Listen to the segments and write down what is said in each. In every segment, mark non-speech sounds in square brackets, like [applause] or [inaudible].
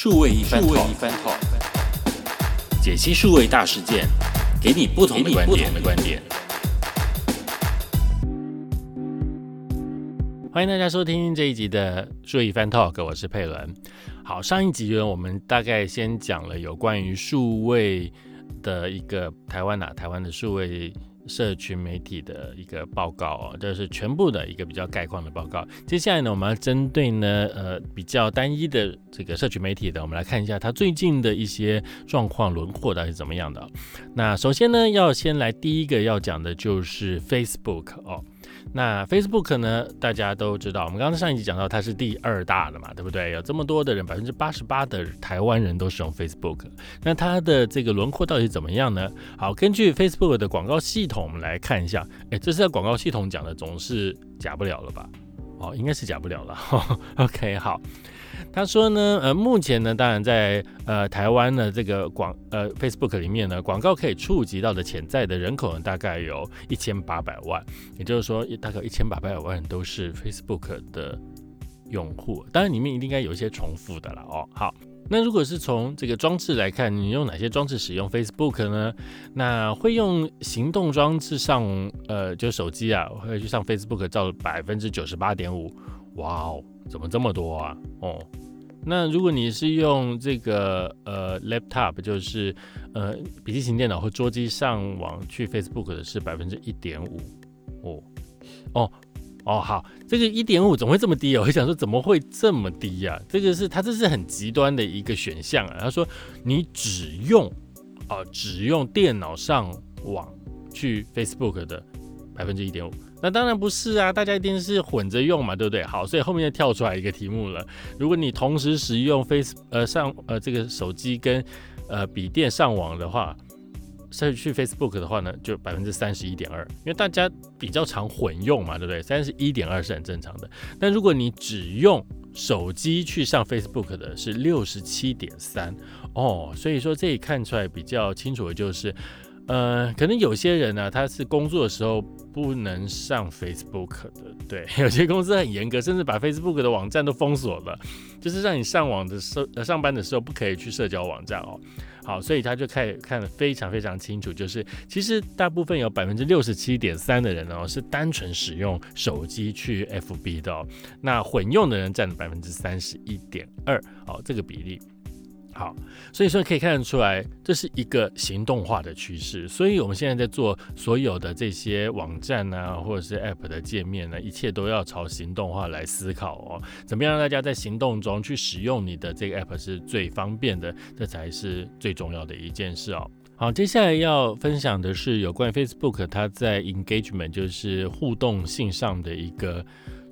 数位一番 talk，解析数位大事件，给你不同的观点。欢迎大家收听这一集的数位一番 talk，我是佩伦。好，上一集呢，我们大概先讲了有关于数位的一个台湾啊，台湾的数位。社群媒体的一个报告啊，这是全部的一个比较概况的报告。接下来呢，我们要针对呢，呃，比较单一的这个社群媒体的，我们来看一下它最近的一些状况轮廓到底是怎么样的。那首先呢，要先来第一个要讲的就是 Facebook 哦。那 Facebook 呢？大家都知道，我们刚才上一集讲到它是第二大的嘛，对不对？有这么多的人，百分之八十八的台湾人都使用 Facebook。那它的这个轮廓到底怎么样呢？好，根据 Facebook 的广告系统，我们来看一下。哎，这是在广告系统讲的，总是假不了了吧？哦，应该是假不了了。OK，[laughs] 好。他说呢，呃，目前呢，当然在呃台湾的这个广呃 Facebook 里面呢，广告可以触及到的潜在的人口呢，大概有一千八百万，也就是说，大概一千八百万都是 Facebook 的用户。当然里面一定应该有一些重复的了哦。好，那如果是从这个装置来看，你用哪些装置使用 Facebook 呢？那会用行动装置上，呃，就手机啊，会去上 Facebook，照百分之九十八点五。哇哦，怎么这么多啊？哦，那如果你是用这个呃 laptop，就是呃笔记型电脑或桌机上网去 Facebook 的是百分之一点五。哦哦哦，好，这个一点五怎么会这么低哦？我想说怎么会这么低呀？这个是它这是很极端的一个选项啊。他说你只用啊只用电脑上网去 Facebook 的百分之一点五。那当然不是啊，大家一定是混着用嘛，对不对？好，所以后面就跳出来一个题目了。如果你同时使用 Face 呃上呃这个手机跟呃笔电上网的话，再去 Facebook 的话呢，就百分之三十一点二，因为大家比较常混用嘛，对不对？三十一点二是很正常的。但如果你只用手机去上 Facebook 的是六十七点三哦，所以说这里看出来比较清楚的就是。呃，可能有些人呢，他是工作的时候不能上 Facebook 的，对，[laughs] 有些公司很严格，甚至把 Facebook 的网站都封锁了，就是让你上网的时候、上班的时候不可以去社交网站哦。好，所以他就看看得非常非常清楚，就是其实大部分有百分之六十七点三的人哦，是单纯使用手机去 FB 的，那混用的人占了百分之三十一点二，哦，这个比例。好，所以说可以看得出来，这是一个行动化的趋势。所以我们现在在做所有的这些网站啊，或者是 App 的界面呢，一切都要朝行动化来思考哦。怎么样让大家在行动中去使用你的这个 App 是最方便的？这才是最重要的一件事哦。好，接下来要分享的是有关 Facebook 它在 Engagement 就是互动性上的一个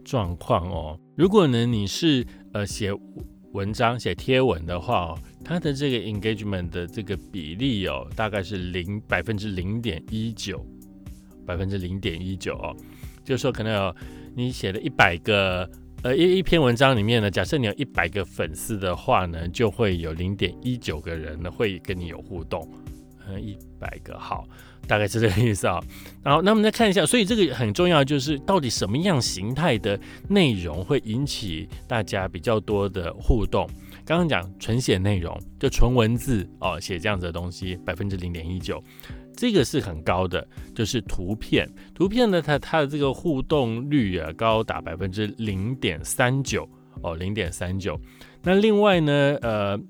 状况哦。如果呢你是呃写文章写贴文的话哦。它的这个 engagement 的这个比例哦，大概是零百分之零点一九，百分之零点一九哦，就是说可能有你写了一百个呃一一篇文章里面呢，假设你有一百个粉丝的话呢，就会有零点一九个人呢会跟你有互动，嗯，一百个好，大概是这个意思啊。然后那我们再看一下，所以这个很重要，就是到底什么样形态的内容会引起大家比较多的互动。刚刚讲纯写内容，就纯文字哦，写这样子的东西，百分之零点一九，这个是很高的。就是图片，图片呢，它它的这个互动率啊，高达百分之零点三九哦，零点三九。那另外呢，呃，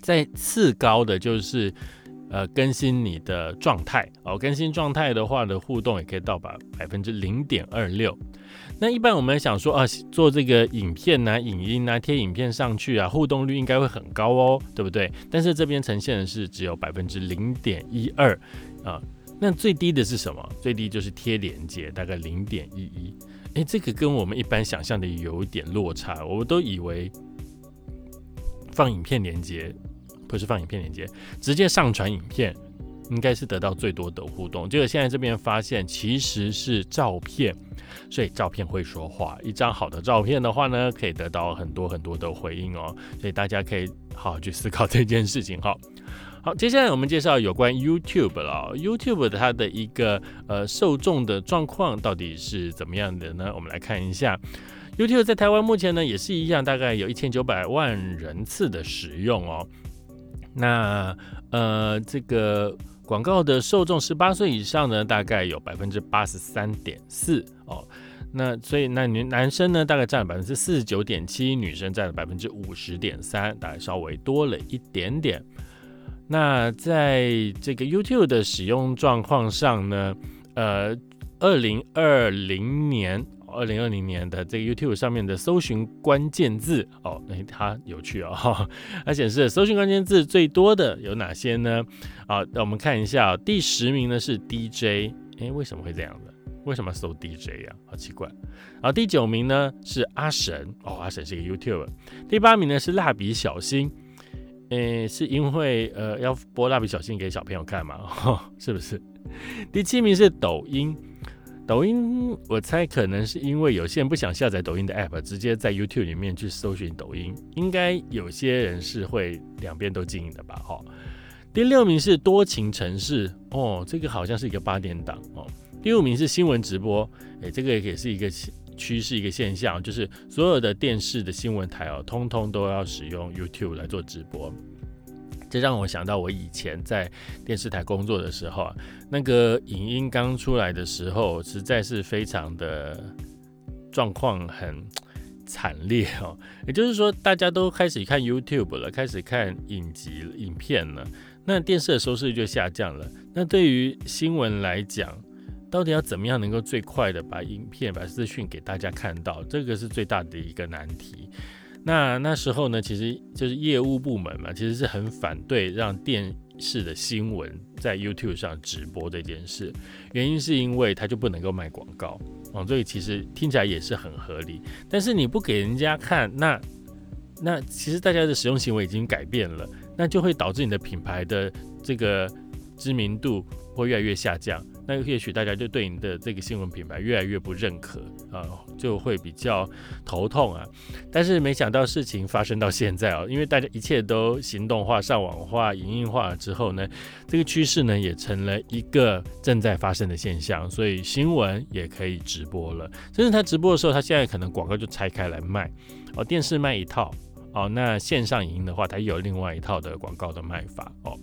在次高的就是呃更新你的状态哦，更新状态的话呢，互动也可以到百百分之零点二六。那一般我们想说啊，做这个影片呐、影音呐、贴影片上去啊，互动率应该会很高哦，对不对？但是这边呈现的是只有百分之零点一二啊。那最低的是什么？最低就是贴连接，大概零点一一。哎，这个跟我们一般想象的有一点落差。我们都以为放影片连接不是放影片连接，直接上传影片应该是得到最多的互动。结果现在这边发现其实是照片。所以照片会说话，一张好的照片的话呢，可以得到很多很多的回应哦。所以大家可以好好去思考这件事情哈。好，接下来我们介绍有关 YouTube 了。YouTube 它的一个呃受众的状况到底是怎么样的呢？我们来看一下 YouTube 在台湾目前呢也是一样，大概有一千九百万人次的使用哦。那呃，这个广告的受众十八岁以上呢，大概有百分之八十三点四哦。那所以那女男生呢，大概占了百分之四十九点七，女生占了百分之五十点三，大概稍微多了一点点。那在这个 YouTube 的使用状况上呢，呃，二零二零年。二零二零年的这个 YouTube 上面的搜寻关键字哦，那它有趣哦，[laughs] 它显示搜寻关键字最多的有哪些呢？啊，那我们看一下，第十名呢是 DJ，哎，为什么会这样的？为什么搜 DJ 呀？好奇怪。然后第九名呢是阿神，哦，阿神是一个 YouTube。第八名呢是蜡笔小新，诶，是因为呃要播蜡笔小新给小朋友看嘛？[laughs] 是不是？第七名是抖音。抖音，我猜可能是因为有些人不想下载抖音的 app，直接在 YouTube 里面去搜寻抖音。应该有些人是会两边都经营的吧？哈。第六名是多情城市，哦，这个好像是一个八点档哦。第五名是新闻直播，诶，这个也是一个趋势，一个现象，就是所有的电视的新闻台哦，通通都要使用 YouTube 来做直播。这让我想到我以前在电视台工作的时候啊，那个影音刚出来的时候，实在是非常的状况很惨烈哦。也就是说，大家都开始看 YouTube 了，开始看影集影片了，那电视的收视率就下降了。那对于新闻来讲，到底要怎么样能够最快的把影片、把资讯给大家看到，这个是最大的一个难题。那那时候呢，其实就是业务部门嘛，其实是很反对让电视的新闻在 YouTube 上直播这件事。原因是因为它就不能够卖广告哦，所以其实听起来也是很合理。但是你不给人家看，那那其实大家的使用行为已经改变了，那就会导致你的品牌的这个知名度会越来越下降。那也许大家就对你的这个新闻品牌越来越不认可啊，就会比较头痛啊。但是没想到事情发生到现在哦，因为大家一切都行动化、上网化、影音化了之后呢，这个趋势呢也成了一个正在发生的现象。所以新闻也可以直播了，甚至他直播的时候，他现在可能广告就拆开来卖哦，电视卖一套哦，那线上影音的话，它有另外一套的广告的卖法哦。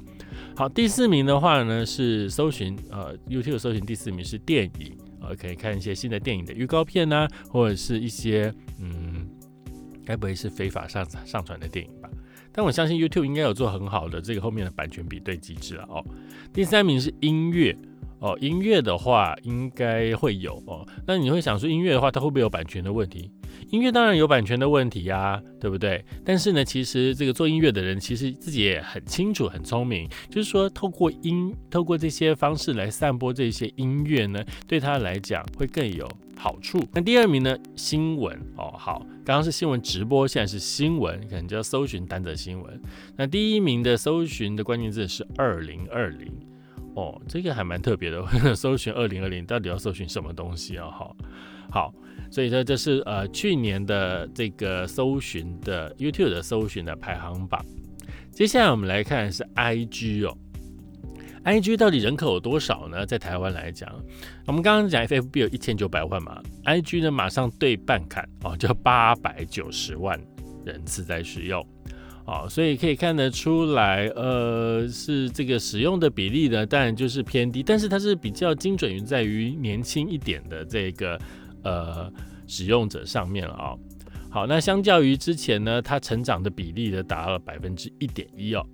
好，第四名的话呢是搜寻，呃，YouTube 搜寻第四名是电影，呃，可以看一些新的电影的预告片呐，或者是一些，嗯，该不会是非法上上传的电影吧？但我相信 YouTube 应该有做很好的这个后面的版权比对机制了哦。第三名是音乐。哦，音乐的话应该会有哦。那你会想说，音乐的话，它会不会有版权的问题？音乐当然有版权的问题呀，对不对？但是呢，其实这个做音乐的人其实自己也很清楚、很聪明，就是说，透过音、透过这些方式来散播这些音乐呢，对他来讲会更有好处。那第二名呢，新闻哦，好，刚刚是新闻直播，现在是新闻，可能就要搜寻单则新闻。那第一名的搜寻的关键字是二零二零。哦，这个还蛮特别的。搜寻二零二零到底要搜寻什么东西啊？好，好，所以说这是呃去年的这个搜寻的 YouTube 的搜寻的排行榜。接下来我们来看是 IG 哦，IG 到底人口有多少呢？在台湾来讲，我们刚刚讲 FFB 有一千九百万嘛，IG 呢马上对半砍哦，就八百九十万人次在使用。哦，所以可以看得出来，呃，是这个使用的比例呢，当然就是偏低，但是它是比较精准于在于年轻一点的这个呃使用者上面了啊。好，那相较于之前呢，它成长的比例呢达到了百分之一点一哦。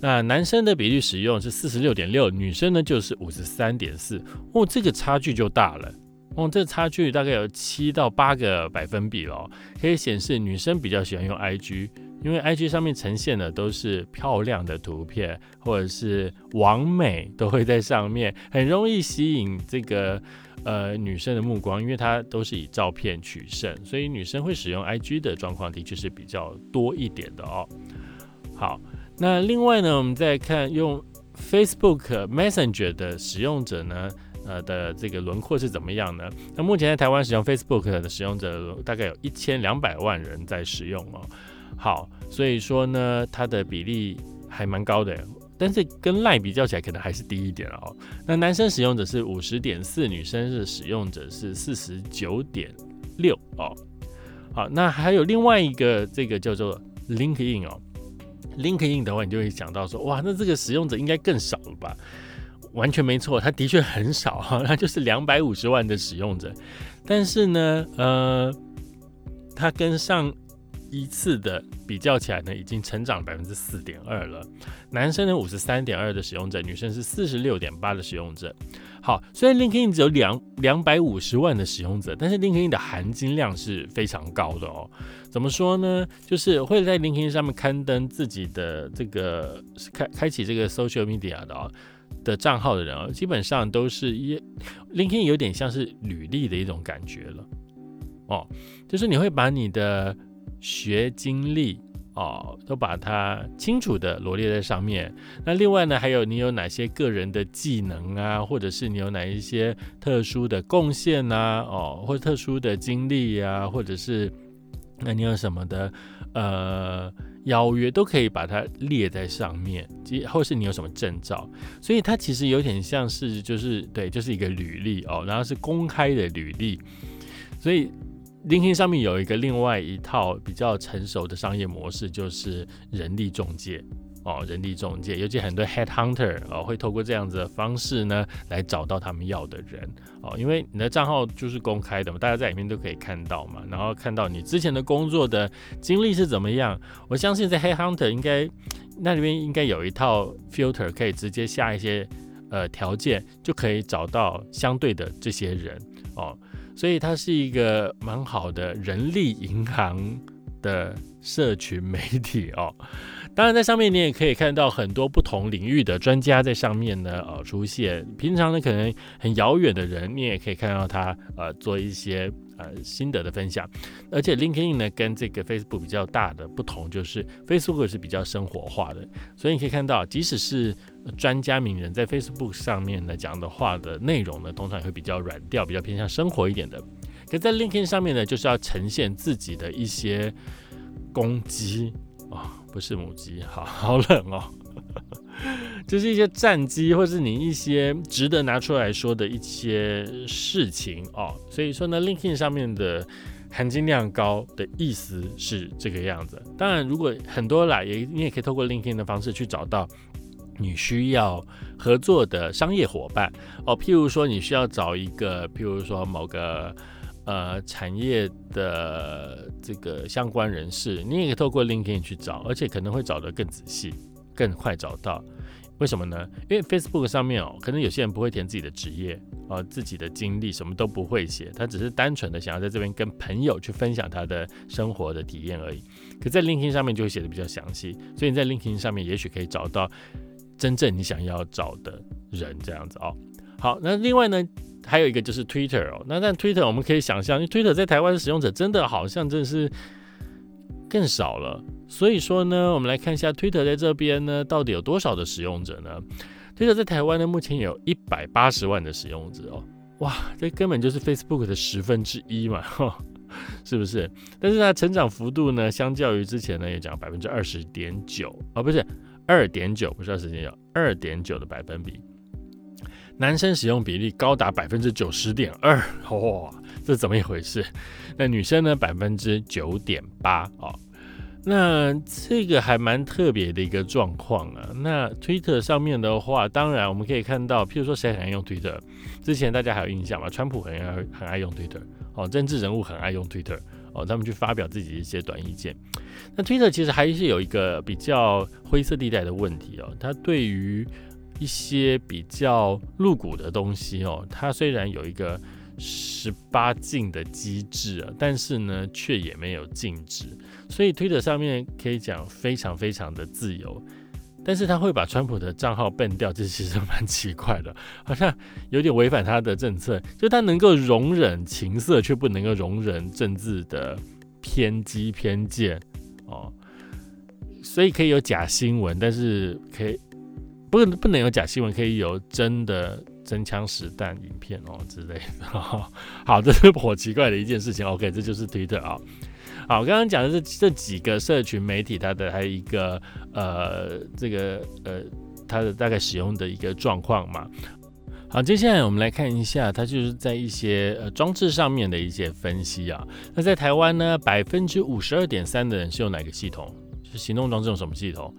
那男生的比例使用是四十六点六，女生呢就是五十三点四，哦，这个差距就大了，哦，这差距大概有七到八个百分比哦，可以显示女生比较喜欢用 IG。因为 IG 上面呈现的都是漂亮的图片，或者是完美都会在上面，很容易吸引这个呃女生的目光，因为它都是以照片取胜，所以女生会使用 IG 的状况的确是比较多一点的哦。好，那另外呢，我们再看用 Facebook Messenger 的使用者呢，呃的这个轮廓是怎么样呢？那目前在台湾使用 Facebook 的使用者大概有一千两百万人在使用哦。好，所以说呢，它的比例还蛮高的，但是跟赖比较起来，可能还是低一点哦。那男生使用者是五十点四，女生是使用者是四十九点六哦。好，那还有另外一个这个叫做 LinkedIn 哦，LinkedIn 的话，你就会想到说，哇，那这个使用者应该更少了吧？完全没错，它的确很少哈，[laughs] 它就是两百五十万的使用者，但是呢，呃，它跟上。一次的比较起来呢，已经成长百分之四点二了。男生呢五十三点二的使用者，女生是四十六点八的使用者。好，虽然 LinkedIn 只有两两百五十万的使用者，但是 LinkedIn 的含金量是非常高的哦。怎么说呢？就是会在 LinkedIn 上面刊登自己的这个开开启这个 social media 的哦的账号的人啊，基本上都是一 LinkedIn 有点像是履历的一种感觉了哦，就是你会把你的学经历哦，都把它清楚的罗列在上面。那另外呢，还有你有哪些个人的技能啊，或者是你有哪一些特殊的贡献啊，哦，或特殊的经历呀，或者是那你有什么的呃邀约，都可以把它列在上面。或是你有什么证照，所以它其实有点像是就是对，就是一个履历哦，然后是公开的履历，所以。LinkedIn 上面有一个另外一套比较成熟的商业模式，就是人力中介哦，人力中介，尤其很多 Head Hunter 哦，会透过这样子的方式呢，来找到他们要的人哦，因为你的账号就是公开的嘛，大家在里面都可以看到嘛，然后看到你之前的工作的经历是怎么样。我相信在 Head Hunter 应该那里面应该有一套 filter，可以直接下一些呃条件，就可以找到相对的这些人哦。所以它是一个蛮好的人力银行的社群媒体哦。[laughs] 当然，在上面你也可以看到很多不同领域的专家在上面呢，呃，出现。平常呢，可能很遥远的人，你也可以看到他，呃，做一些呃心得的分享。而且，LinkedIn 呢，跟这个 Facebook 比较大的不同，就是 Facebook 是比较生活化的，所以你可以看到，即使是专家名人在 Facebook 上面呢讲的话的内容呢，通常也会比较软调，比较偏向生活一点的。可在 LinkedIn 上面呢，就是要呈现自己的一些攻击啊。不是母鸡，好好冷哦，就是一些战机，或是你一些值得拿出来说的一些事情哦。所以说呢，LinkedIn 上面的含金量高的意思是这个样子。当然，如果很多啦，也你也可以透过 LinkedIn 的方式去找到你需要合作的商业伙伴哦。譬如说，你需要找一个，譬如说某个。呃，产业的这个相关人士，你也可以透过 LinkedIn 去找，而且可能会找得更仔细、更快找到。为什么呢？因为 Facebook 上面哦，可能有些人不会填自己的职业啊，自己的经历什么都不会写，他只是单纯的想要在这边跟朋友去分享他的生活的体验而已。可在 LinkedIn 上面就会写的比较详细，所以你在 LinkedIn 上面也许可以找到真正你想要找的人这样子哦。好，那另外呢？还有一个就是 Twitter 哦，那但 Twitter 我们可以想象，因为 Twitter 在台湾的使用者真的好像真的是更少了。所以说呢，我们来看一下 Twitter 在这边呢，到底有多少的使用者呢？Twitter 在台湾呢，目前有一百八十万的使用者哦，哇，这根本就是 Facebook 的十分之一嘛，[laughs] 是不是？但是它成长幅度呢，相较于之前呢，也讲百分之二十点九啊，不是二点九，不是二十点九，二点九的百分比。男生使用比例高达百分之九十点二，哇，这怎么一回事？那女生呢？百分之九点八哦。那这个还蛮特别的一个状况啊。那 Twitter 上面的话，当然我们可以看到，譬如说谁很爱用 Twitter？之前大家还有印象吗？川普很爱很爱用 Twitter 哦，政治人物很爱用 Twitter 哦，他们去发表自己一些短意见。那 Twitter 其实还是有一个比较灰色地带的问题哦，它对于一些比较露骨的东西哦，它虽然有一个十八禁的机制啊，但是呢，却也没有禁止，所以推特上面可以讲非常非常的自由，但是他会把川普的账号 ban 掉，这其实蛮奇怪的，好像有点违反他的政策，就他能够容忍情色，却不能够容忍政治的偏激偏见。哦，所以可以有假新闻，但是可以。不不能有假新闻，可以有真的真枪实弹影片哦之类的。好，这是颇奇怪的一件事情。OK，这就是 Twitter 啊。好，我刚刚讲的是这几个社群媒体，它的还有一个呃，这个呃，它的大概使用的一个状况嘛。好，接下来我们来看一下，它就是在一些呃装置上面的一些分析啊。那在台湾呢，百分之五十二点三的人是用哪个系统？是行动装置用什么系统？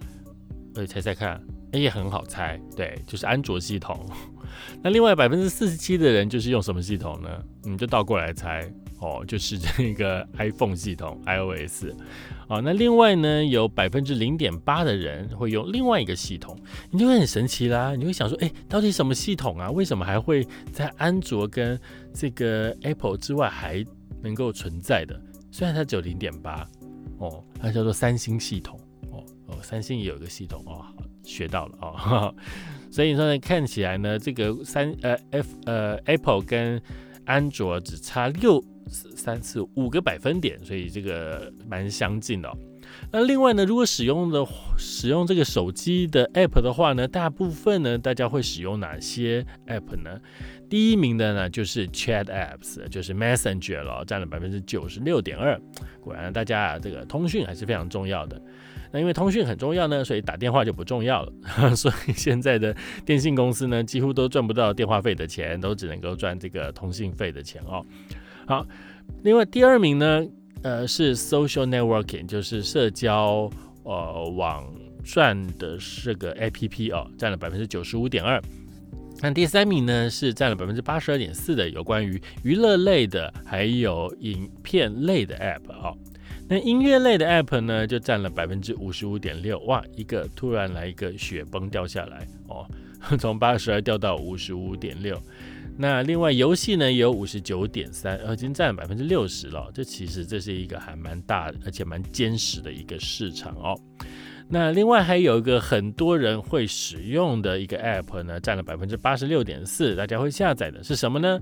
呃，猜猜看，也很好猜，对，就是安卓系统。[laughs] 那另外百分之四十七的人就是用什么系统呢？你就倒过来猜哦，就是这个 [laughs] iPhone 系统 iOS。哦，那另外呢，有百分之零点八的人会用另外一个系统，你就会很神奇啦，你会想说，哎，到底什么系统啊？为什么还会在安卓跟这个 Apple 之外还能够存在的？虽然它只有零点八，哦，它叫做三星系统，哦，三星也有一个系统哦，学到了哦。所以说呢，看起来呢，这个三呃 F 呃 Apple 跟安卓只差六三次五个百分点，所以这个蛮相近的。那另外呢，如果使用的使用这个手机的 App 的话呢，大部分呢大家会使用哪些 App 呢？第一名的呢就是 Chat Apps，就是 Messenger 了，占了百分之九十六点二。果然大家啊，这个通讯还是非常重要的。那因为通讯很重要呢，所以打电话就不重要了。[laughs] 所以现在的电信公司呢，几乎都赚不到电话费的钱，都只能够赚这个通信费的钱哦。好，另外第二名呢，呃，是 Social Networking，就是社交呃网赚的这个 APP 哦，占了百分之九十五点二。那第三名呢，是占了百分之八十二点四的有关于娱乐类的，还有影片类的 App 哦。那音乐类的 App 呢，就占了百分之五十五点六，哇，一个突然来一个雪崩掉下来哦，[laughs] 从八十二掉到五十五点六。那另外游戏呢，有五十九点三，已经占了百分之六十了。这其实这是一个还蛮大而且蛮坚实的一个市场哦。那另外还有一个很多人会使用的一个 App 呢，占了百分之八十六点四，大家会下载的是什么呢？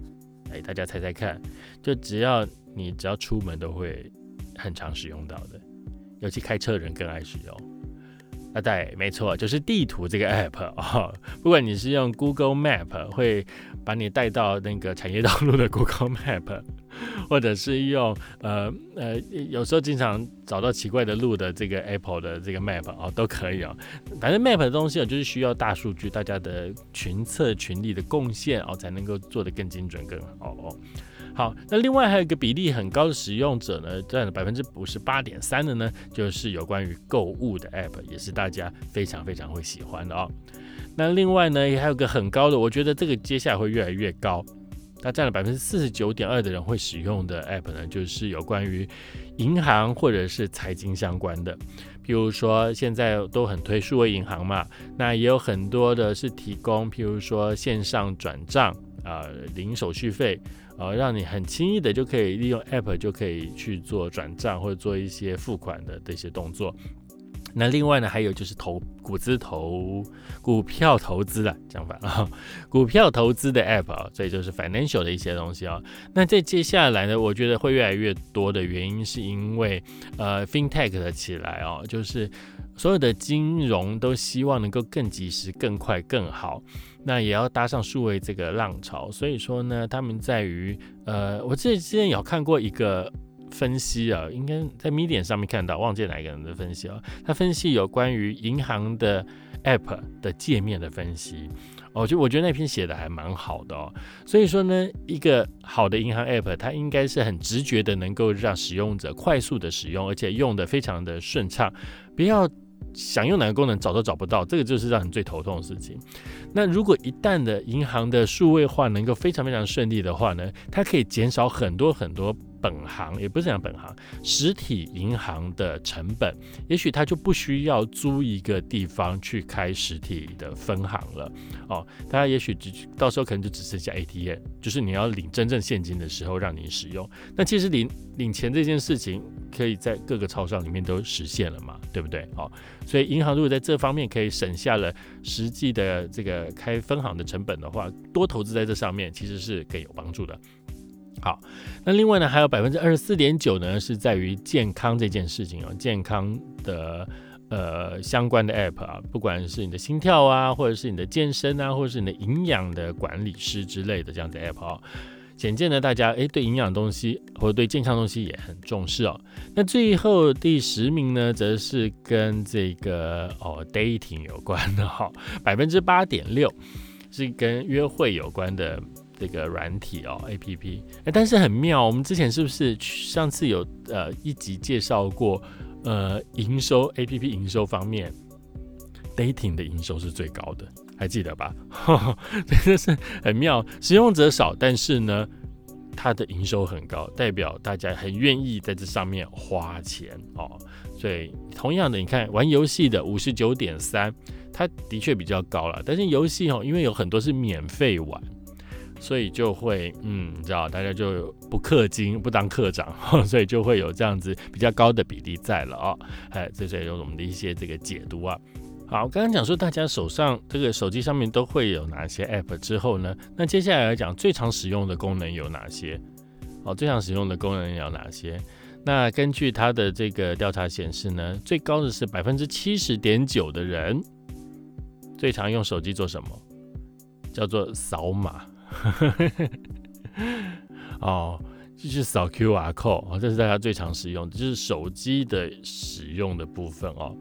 哎，大家猜猜看，就只要你只要出门都会。很常使用到的，尤其开车的人更爱使用。啊，对，没错，就是地图这个 app 哦。不管你是用 Google Map，会把你带到那个产业道路的 Google Map，[laughs] 或者是用呃呃，有时候经常找到奇怪的路的这个 Apple 的这个 Map 哦，都可以哦。反正 Map 的东西哦，就是需要大数据，大家的群策群力的贡献哦，才能够做得更精准更好哦。好，那另外还有一个比例很高的使用者呢，占了百分之五十八点三的呢，就是有关于购物的 app，也是大家非常非常会喜欢的哦。那另外呢，也还有个很高的，我觉得这个接下来会越来越高，它占了百分之四十九点二的人会使用的 app 呢，就是有关于银行或者是财经相关的，譬如说现在都很推数位银行嘛，那也有很多的是提供，譬如说线上转账啊，零手续费。呃，让你很轻易的就可以利用 App 就可以去做转账或者做一些付款的这些动作。那另外呢，还有就是投股资投股票投资的讲法啊，[laughs] 股票投资的 App 啊，所以就是 financial 的一些东西啊。那在接下来呢，我觉得会越来越多的原因是因为呃 FinTech 的起来哦，就是所有的金融都希望能够更及时、更快、更好。那也要搭上数位这个浪潮，所以说呢，他们在于呃，我之前有看过一个分析啊，应该在 Medium 上面看到，忘记哪一个人的分析啊，他分析有关于银行的 App 的界面的分析，哦，就我觉得那篇写的还蛮好的哦，所以说呢，一个好的银行 App，它应该是很直觉的，能够让使用者快速的使用，而且用的非常的顺畅，不要。想用哪个功能找都找不到，这个就是让你最头痛的事情。那如果一旦的银行的数位化能够非常非常顺利的话呢，它可以减少很多很多。本行也不是讲本行，实体银行的成本，也许他就不需要租一个地方去开实体的分行了哦。大家也许只到时候可能就只剩下 ATM，就是你要领真正现金的时候让你使用。那其实领领钱这件事情，可以在各个超商里面都实现了嘛，对不对？哦，所以银行如果在这方面可以省下了实际的这个开分行的成本的话，多投资在这上面其实是更有帮助的。好，那另外呢，还有百分之二十四点九呢，是在于健康这件事情哦，健康的呃相关的 app 啊，不管是你的心跳啊，或者是你的健身啊，或者是你的营养的管理师之类的这样的 app 哦，简见呢，大家诶对营养东西或者对健康东西也很重视哦。那最后第十名呢，则是跟这个哦 dating 有关的哈，百分之八点六。是跟约会有关的这个软体哦，A P P。哎，但是很妙，我们之前是不是上次有呃一集介绍过？呃，营收 A P P 营收方面，dating 的营收是最高的，还记得吧？[laughs] 真的是很妙，使用者少，但是呢，它的营收很高，代表大家很愿意在这上面花钱哦。所以同样的，你看玩游戏的五十九点三，它的确比较高了。但是游戏哦，因为有很多是免费玩，所以就会嗯，你知道，大家就不氪金，不当课长，[laughs] 所以就会有这样子比较高的比例在了哦。哎，这是有我们的一些这个解读啊。好，刚刚讲说大家手上这个手机上面都会有哪些 App 之后呢，那接下来来讲最常使用的功能有哪些？哦，最常使用的功能有哪些？那根据他的这个调查显示呢，最高的是百分之七十点九的人最常用手机做什么？叫做扫码。[laughs] 哦，就是扫 QR code，这是大家最常使用，就是手机的使用的部分哦。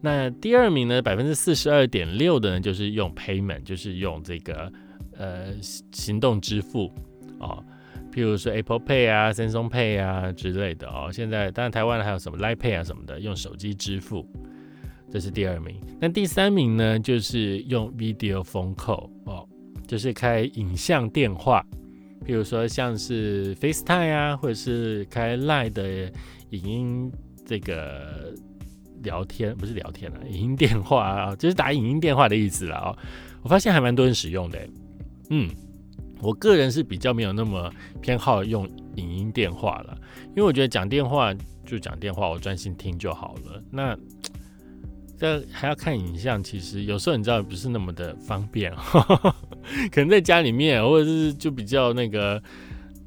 那第二名呢，百分之四十二点六的呢，就是用 payment，就是用这个呃行动支付哦。譬如说 Apple Pay 啊、Samsung Pay 啊之类的哦，现在当然台湾还有什么 Line Pay 啊什么的，用手机支付，这是第二名。那第三名呢，就是用 Video Phone Call 哦，就是开影像电话，譬如说像是 FaceTime 啊，或者是开 Line 的影音这个聊天，不是聊天啊，影音电话啊，就是打影音电话的意思了哦。我发现还蛮多人使用的，嗯。我个人是比较没有那么偏好用影音电话了，因为我觉得讲电话就讲电话，我专心听就好了。那这还要看影像，其实有时候你知道不是那么的方便，[laughs] 可能在家里面或者是就比较那个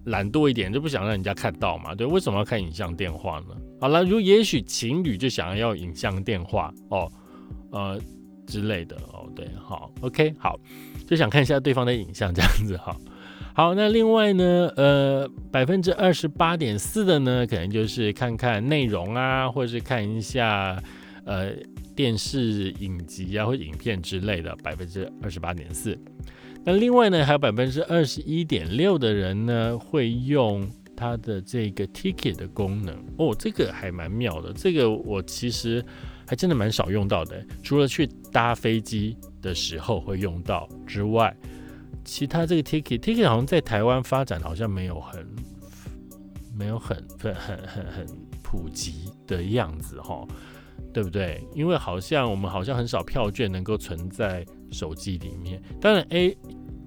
懒惰一点，就不想让人家看到嘛。对，为什么要看影像电话呢？好了，如也许情侣就想要影像电话哦，呃之类的哦，对，好，OK，好。就想看一下对方的影像，这样子哈。好，那另外呢，呃，百分之二十八点四的呢，可能就是看看内容啊，或者是看一下呃电视影集啊或影片之类的，百分之二十八点四。那另外呢，还有百分之二十一点六的人呢，会用它的这个 ticket 的功能哦，这个还蛮妙的。这个我其实还真的蛮少用到的，除了去搭飞机。的时候会用到之外，其他这个 ticket ticket 好像在台湾发展好像没有很没有很很很很普及的样子哈，对不对？因为好像我们好像很少票券能够存在手机里面。当然 A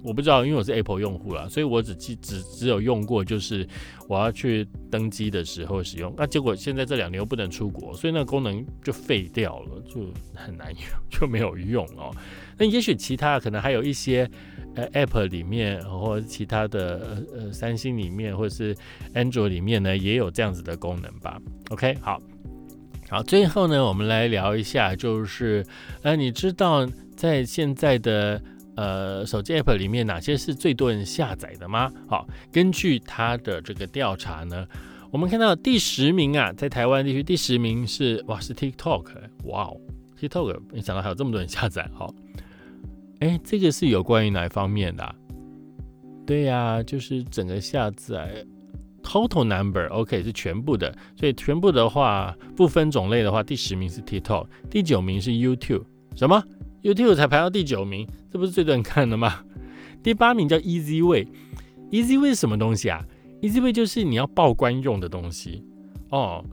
我不知道，因为我是 Apple 用户啦，所以我只记只只有用过，就是我要去登机的时候使用。那结果现在这两年又不能出国，所以那个功能就废掉了，就很难用，[laughs] 就没有用哦。那也许其他可能还有一些呃 App 里面，或者其他的呃三星里面，或者是 Android 里面呢，也有这样子的功能吧。OK，好，好，最后呢，我们来聊一下，就是呃，你知道在现在的呃手机 App 里面哪些是最多人下载的吗？好，根据他的这个调查呢，我们看到第十名啊，在台湾地区第十名是哇是 TikTok，哇哦 TikTok，没想到还有这么多人下载，好。哎，这个是有关于哪一方面的？对呀，就是整个下载 total number，OK 是全部的，所以全部的话不分种类的话，第十名是 TikTok，第九名是 YouTube，什么 YouTube 才排到第九名？这不是最多人看的吗？第八名叫 Easy Way，Easy Way 是什么东西啊？Easy Way 就是你要报关用的东西哦。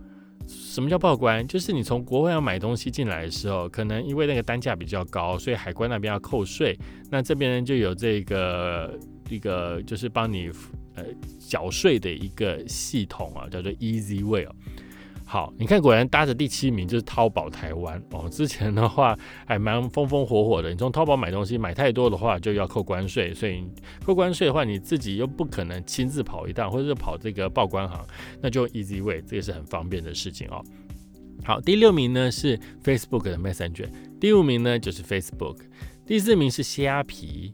什么叫报关？就是你从国外要买东西进来的时候，可能因为那个单价比较高，所以海关那边要扣税。那这边呢就有这个一个就是帮你呃缴税的一个系统啊，叫做 Easy Way。哦好，你看，果然搭着第七名就是淘宝台湾哦。之前的话还蛮风风火火的，你从淘宝买东西买太多的话就要扣关税，所以扣关税的话你自己又不可能亲自跑一趟，或者是跑这个报关行，那就 Easy Way，这个是很方便的事情哦。好，第六名呢是 Facebook 的 Messenger，第五名呢就是 Facebook，第四名是虾皮，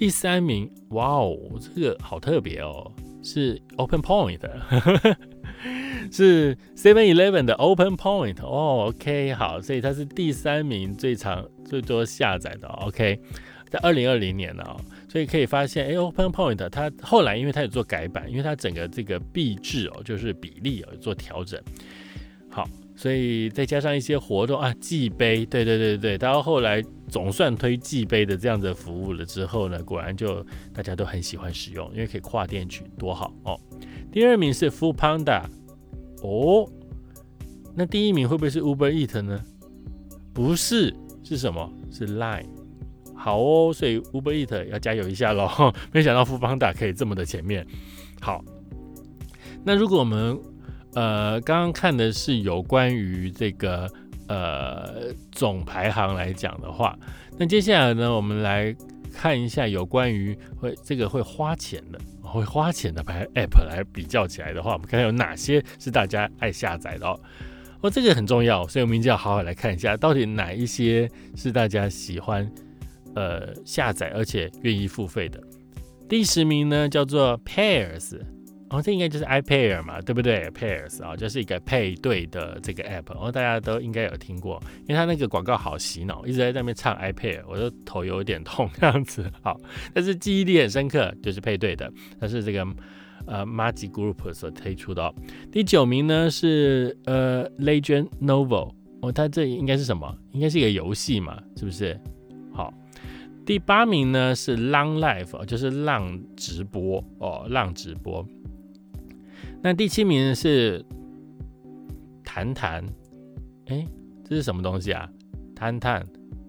第三名，哇哦，这个好特别哦，是 Open Point。[laughs] 是 Seven Eleven 的 Open Point 哦，OK，好，所以它是第三名最长最多下载的，OK，在二零二零年呢，所以可以发现，哎，Open Point 它后来因为它有做改版，因为它整个这个币制哦，就是比例有做调整，好，所以再加上一些活动啊，寄杯，对对对对，到后来总算推寄杯的这样的服务了之后呢，果然就大家都很喜欢使用，因为可以跨店取，多好哦。第二名是 Food Panda，哦，那第一名会不会是 Uber Eat 呢？不是，是什么？是 Line。好哦，所以 Uber Eat 要加油一下喽！[laughs] 没想到 fu panda 可以这么的前面。好，那如果我们呃刚刚看的是有关于这个呃总排行来讲的话，那接下来呢，我们来看一下有关于会这个会花钱的会花钱的排 App 来比较起来的话，我们看看有哪些是大家爱下载的哦。哦，这个很重要，所以我们一定要好好来看一下，到底哪一些是大家喜欢。呃，下载而且愿意付费的第十名呢，叫做 Pairs，哦，这应该就是 iPair 嘛，对不对？Pairs 啊，就是一个配对的这个 app，然后大家都应该有听过，因为它那个广告好洗脑，一直在那边唱 iPair，我的头有点痛这样子。好，但是记忆力很深刻，就是配对的，它是这个呃 Magic Group 所推出的。第九名呢是呃 Legend Novel，哦，它这应该是什么？应该是一个游戏嘛，是不是？好。第八名呢是 Long Life，就是浪直播哦，浪直播。那第七名是谈谈，哎，这是什么东西啊？谈谈，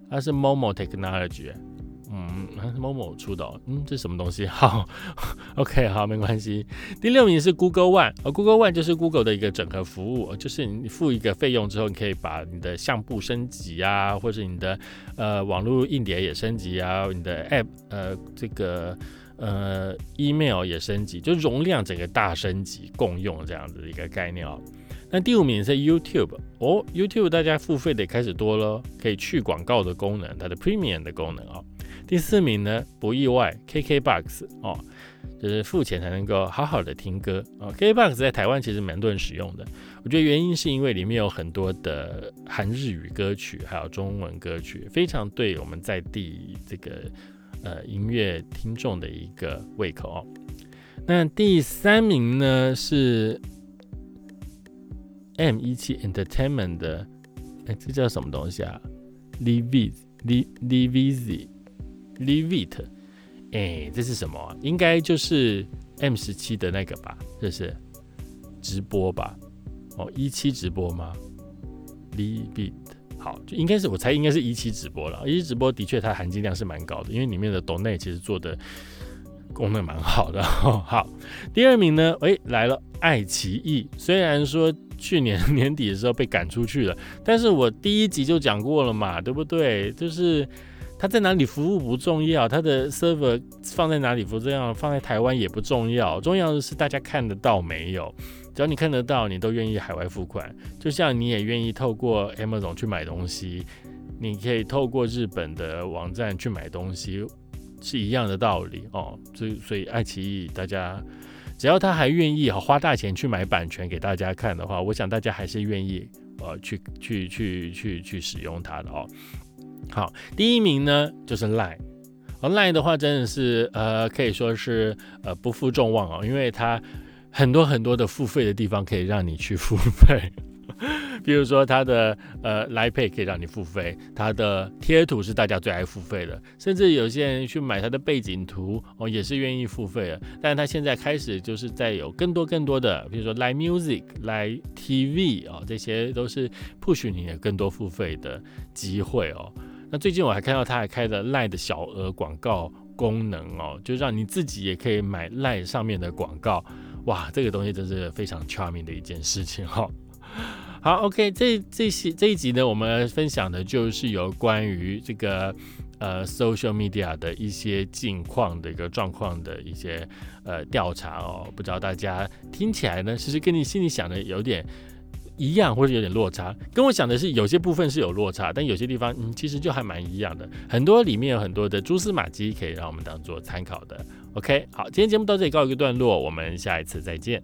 它是 Momo Technology。嗯，它是某某出的，嗯，这是什么东西？[laughs] 好，OK，好，没关系。第六名是 Google One，而 Google One 就是 Google 的一个整合服务，就是你付一个费用之后，你可以把你的相簿升级啊，或者你的呃网络硬碟也升级啊，你的 App 呃这个呃 Email 也升级，就容量整个大升级共用这样子的一个概念哦。那第五名是 YouTube 哦，YouTube 大家付费的开始多了，可以去广告的功能，它的 Premium 的功能啊。第四名呢，不意外，KKBOX 哦，就是付钱才能够好好的听歌哦。KKBOX 在台湾其实蛮多人使用的，我觉得原因是因为里面有很多的韩日语歌曲，还有中文歌曲，非常对我们在地这个呃音乐听众的一个胃口哦。那第三名呢是 M 一七 Entertainment 的，哎，这叫什么东西啊？Live Live Z。Levit，哎，这是什么？应该就是 M 十七的那个吧？这是直播吧？哦，一期直播吗？Levit，好，就应该是我猜应该是一期直播了。一期直播的确它含金量是蛮高的，因为里面的抖内其实做的功能蛮好的。[laughs] 好，第二名呢？哎，来了，爱奇艺。虽然说去年 [laughs] 年底的时候被赶出去了，但是我第一集就讲过了嘛，对不对？就是。它在哪里服务不重要，它的 server 放在哪里不重要，放在台湾也不重要，重要的是大家看得到没有？只要你看得到，你都愿意海外付款。就像你也愿意透过 Amazon 去买东西，你可以透过日本的网站去买东西，是一样的道理哦。所以，所以爱奇艺大家只要他还愿意花大钱去买版权给大家看的话，我想大家还是愿意呃去去去去去使用它的哦。好，第一名呢就是 Line，而 Line 的话真的是呃可以说是呃不负众望哦，因为它很多很多的付费的地方可以让你去付费，比如说它的呃 Line Pay 可以让你付费，它的贴图是大家最爱付费的，甚至有些人去买它的背景图哦也是愿意付费的，但是它现在开始就是在有更多更多的，比如说 Line Music、Line TV 哦，这些都是 push 你的更多付费的机会哦。那最近我还看到他还开了 lie 的小额广告功能哦，就让你自己也可以买 lie 上面的广告，哇，这个东西真是非常 charming 的一件事情哈。[laughs] 好，OK，这这些这一集呢，我们分享的就是有关于这个呃 social media 的一些近况的一个状况的一些呃调查哦，不知道大家听起来呢，其实跟你心里想的有点。一样或者有点落差，跟我想的是有些部分是有落差，但有些地方嗯其实就还蛮一样的，很多里面有很多的蛛丝马迹可以让我们当做参考的。OK，好，今天节目到这里告一个段落，我们下一次再见。